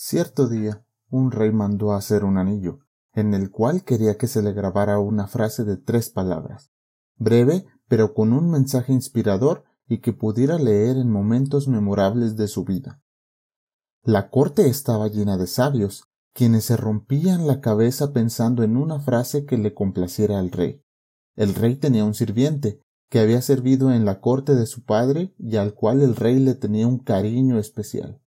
Cierto día, un rey mandó hacer un anillo, en el cual quería que se le grabara una frase de tres palabras, breve, pero con un mensaje inspirador y que pudiera leer en momentos memorables de su vida. La corte estaba llena de sabios, quienes se rompían la cabeza pensando en una frase que le complaciera al rey. El rey tenía un sirviente, que había servido en la corte de su padre y al cual el rey le tenía un cariño especial.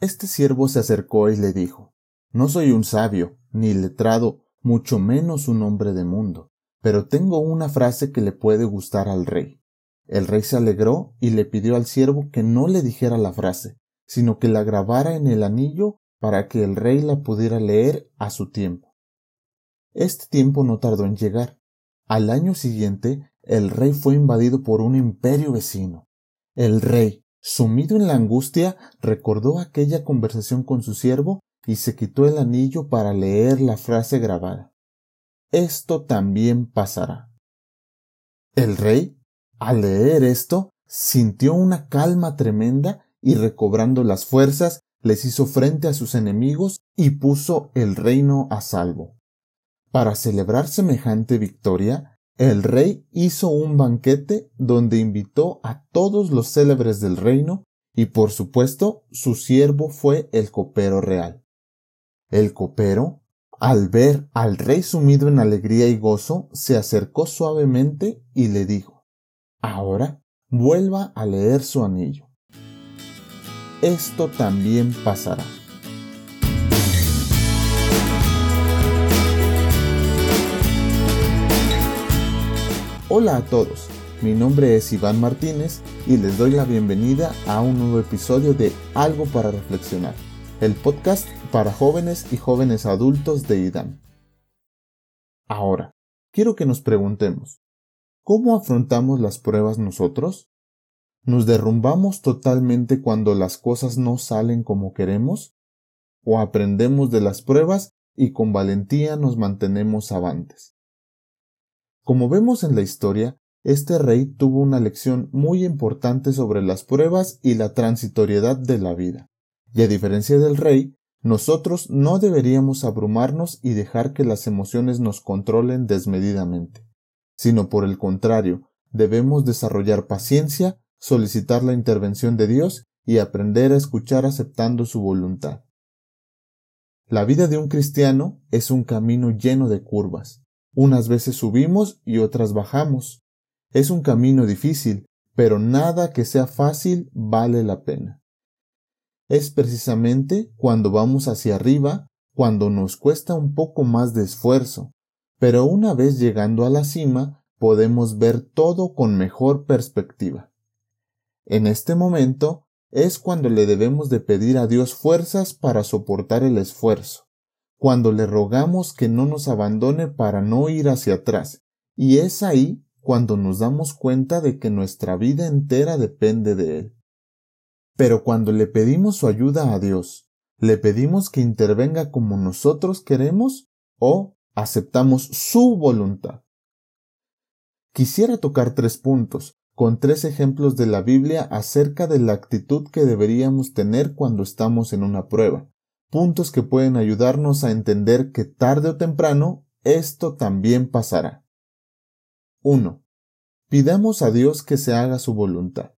Este siervo se acercó y le dijo No soy un sabio, ni letrado, mucho menos un hombre de mundo, pero tengo una frase que le puede gustar al rey. El rey se alegró y le pidió al siervo que no le dijera la frase, sino que la grabara en el anillo para que el rey la pudiera leer a su tiempo. Este tiempo no tardó en llegar. Al año siguiente, el rey fue invadido por un imperio vecino. El rey, sumido en la angustia, recordó aquella conversación con su siervo y se quitó el anillo para leer la frase grabada. Esto también pasará. El rey, al leer esto, sintió una calma tremenda y recobrando las fuerzas, les hizo frente a sus enemigos y puso el reino a salvo. Para celebrar semejante victoria, el rey hizo un banquete donde invitó a todos los célebres del reino y por supuesto su siervo fue el copero real. El copero, al ver al rey sumido en alegría y gozo, se acercó suavemente y le dijo Ahora vuelva a leer su anillo. Esto también pasará. Hola a todos, mi nombre es Iván Martínez y les doy la bienvenida a un nuevo episodio de Algo para Reflexionar, el podcast para jóvenes y jóvenes adultos de IDAM. Ahora, quiero que nos preguntemos, ¿cómo afrontamos las pruebas nosotros? ¿Nos derrumbamos totalmente cuando las cosas no salen como queremos? ¿O aprendemos de las pruebas y con valentía nos mantenemos avantes? Como vemos en la historia, este rey tuvo una lección muy importante sobre las pruebas y la transitoriedad de la vida. Y a diferencia del rey, nosotros no deberíamos abrumarnos y dejar que las emociones nos controlen desmedidamente, sino por el contrario, debemos desarrollar paciencia, solicitar la intervención de Dios y aprender a escuchar aceptando su voluntad. La vida de un cristiano es un camino lleno de curvas, unas veces subimos y otras bajamos. Es un camino difícil, pero nada que sea fácil vale la pena. Es precisamente cuando vamos hacia arriba cuando nos cuesta un poco más de esfuerzo, pero una vez llegando a la cima podemos ver todo con mejor perspectiva. En este momento es cuando le debemos de pedir a Dios fuerzas para soportar el esfuerzo cuando le rogamos que no nos abandone para no ir hacia atrás, y es ahí cuando nos damos cuenta de que nuestra vida entera depende de Él. Pero cuando le pedimos su ayuda a Dios, ¿le pedimos que intervenga como nosotros queremos o aceptamos su voluntad? Quisiera tocar tres puntos, con tres ejemplos de la Biblia acerca de la actitud que deberíamos tener cuando estamos en una prueba, puntos que pueden ayudarnos a entender que tarde o temprano esto también pasará. 1. Pidamos a Dios que se haga su voluntad.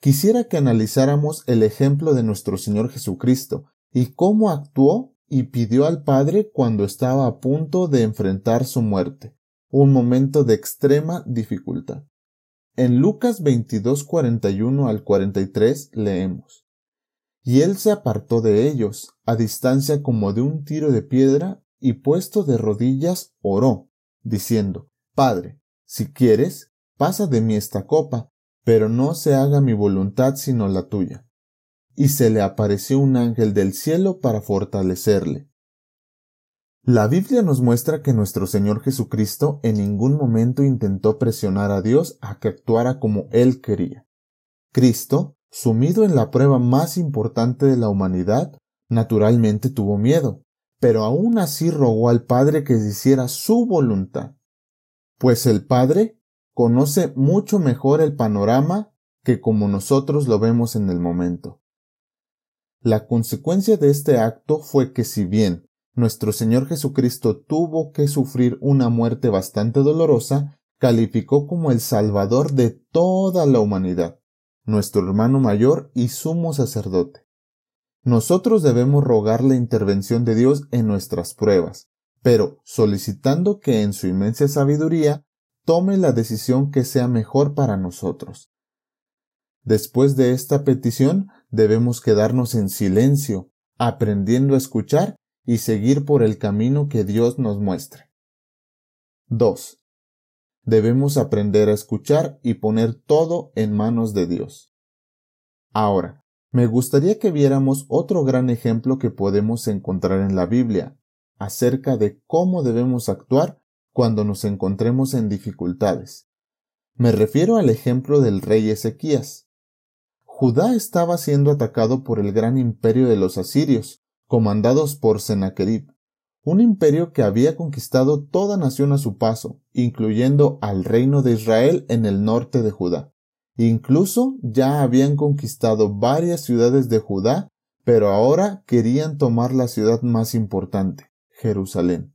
Quisiera que analizáramos el ejemplo de nuestro Señor Jesucristo y cómo actuó y pidió al Padre cuando estaba a punto de enfrentar su muerte, un momento de extrema dificultad. En Lucas 22, 41 al 43 leemos y él se apartó de ellos, a distancia como de un tiro de piedra, y puesto de rodillas oró, diciendo Padre, si quieres, pasa de mí esta copa, pero no se haga mi voluntad sino la tuya. Y se le apareció un ángel del cielo para fortalecerle. La Biblia nos muestra que nuestro Señor Jesucristo en ningún momento intentó presionar a Dios a que actuara como Él quería. Cristo Sumido en la prueba más importante de la humanidad, naturalmente tuvo miedo, pero aún así rogó al Padre que hiciera su voluntad, pues el Padre conoce mucho mejor el panorama que como nosotros lo vemos en el momento. La consecuencia de este acto fue que si bien nuestro Señor Jesucristo tuvo que sufrir una muerte bastante dolorosa, calificó como el Salvador de toda la humanidad, nuestro hermano mayor y sumo sacerdote. Nosotros debemos rogar la intervención de Dios en nuestras pruebas, pero solicitando que en su inmensa sabiduría tome la decisión que sea mejor para nosotros. Después de esta petición debemos quedarnos en silencio, aprendiendo a escuchar y seguir por el camino que Dios nos muestre. 2. Debemos aprender a escuchar y poner todo en manos de Dios. Ahora, me gustaría que viéramos otro gran ejemplo que podemos encontrar en la Biblia acerca de cómo debemos actuar cuando nos encontremos en dificultades. Me refiero al ejemplo del rey Ezequías. Judá estaba siendo atacado por el gran imperio de los asirios, comandados por Sennacherib, un imperio que había conquistado toda nación a su paso, incluyendo al reino de Israel en el norte de Judá. Incluso ya habían conquistado varias ciudades de Judá, pero ahora querían tomar la ciudad más importante, Jerusalén.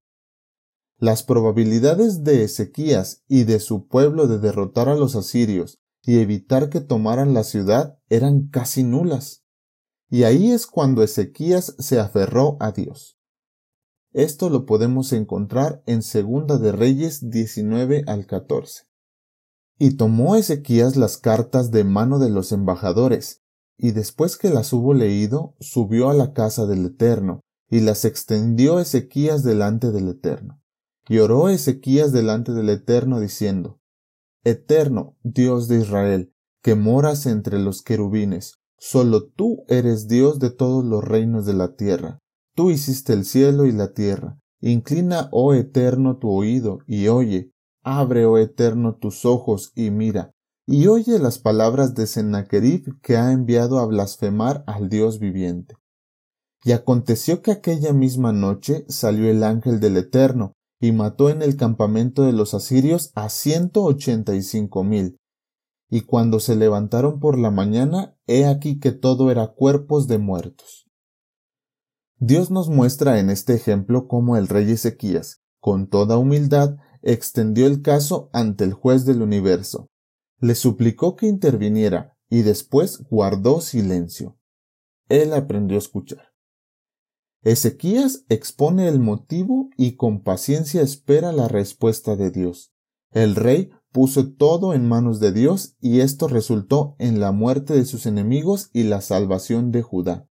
Las probabilidades de Ezequías y de su pueblo de derrotar a los asirios y evitar que tomaran la ciudad eran casi nulas. Y ahí es cuando Ezequías se aferró a Dios. Esto lo podemos encontrar en Segunda de Reyes 19 al 14. Y tomó Ezequías las cartas de mano de los embajadores, y después que las hubo leído, subió a la casa del Eterno, y las extendió Ezequías delante del Eterno. Y oró Ezequías delante del Eterno diciendo, Eterno, Dios de Israel, que moras entre los querubines, Solo tú eres Dios de todos los reinos de la tierra. Tú hiciste el cielo y la tierra. Inclina, oh eterno, tu oído y oye. Abre, oh eterno, tus ojos y mira. Y oye las palabras de Sennacherib que ha enviado a blasfemar al Dios viviente. Y aconteció que aquella misma noche salió el ángel del Eterno, y mató en el campamento de los asirios a ciento ochenta y cinco mil, y cuando se levantaron por la mañana, he aquí que todo era cuerpos de muertos. Dios nos muestra en este ejemplo cómo el rey Ezequías, con toda humildad, extendió el caso ante el juez del universo. Le suplicó que interviniera y después guardó silencio. Él aprendió a escuchar. Ezequías expone el motivo y con paciencia espera la respuesta de Dios. El rey puso todo en manos de Dios y esto resultó en la muerte de sus enemigos y la salvación de Judá.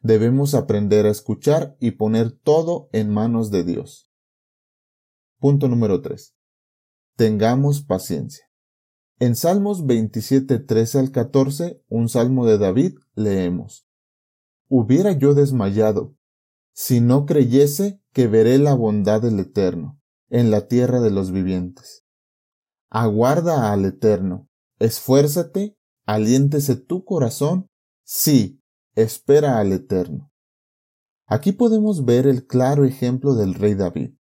Debemos aprender a escuchar y poner todo en manos de Dios. Punto número 3. Tengamos paciencia. En Salmos 27, 13 al 14, un salmo de David, leemos. Hubiera yo desmayado, si no creyese que veré la bondad del Eterno, en la tierra de los vivientes. Aguarda al Eterno, esfuérzate, aliéntese tu corazón, sí, espera al Eterno. Aquí podemos ver el claro ejemplo del rey David,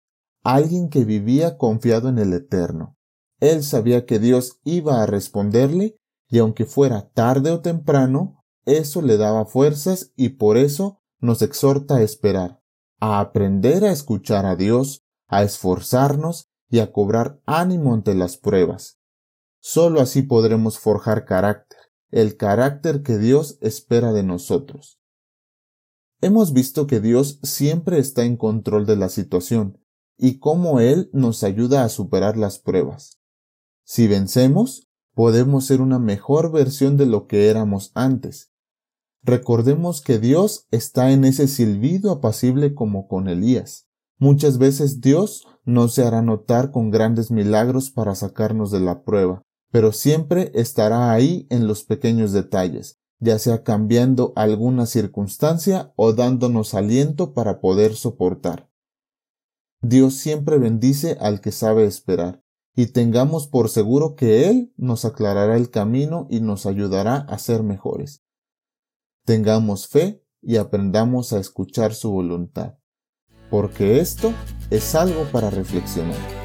alguien que vivía confiado en el Eterno. Él sabía que Dios iba a responderle y aunque fuera tarde o temprano, eso le daba fuerzas y por eso nos exhorta a esperar, a aprender a escuchar a Dios, a esforzarnos y a cobrar ánimo ante las pruebas. Solo así podremos forjar carácter, el carácter que Dios espera de nosotros. Hemos visto que Dios siempre está en control de la situación y cómo Él nos ayuda a superar las pruebas. Si vencemos, podemos ser una mejor versión de lo que éramos antes. Recordemos que Dios está en ese silbido apacible como con Elías. Muchas veces Dios no se hará notar con grandes milagros para sacarnos de la prueba, pero siempre estará ahí en los pequeños detalles, ya sea cambiando alguna circunstancia o dándonos aliento para poder soportar. Dios siempre bendice al que sabe esperar, y tengamos por seguro que Él nos aclarará el camino y nos ayudará a ser mejores. Tengamos fe y aprendamos a escuchar su voluntad porque esto es algo para reflexionar.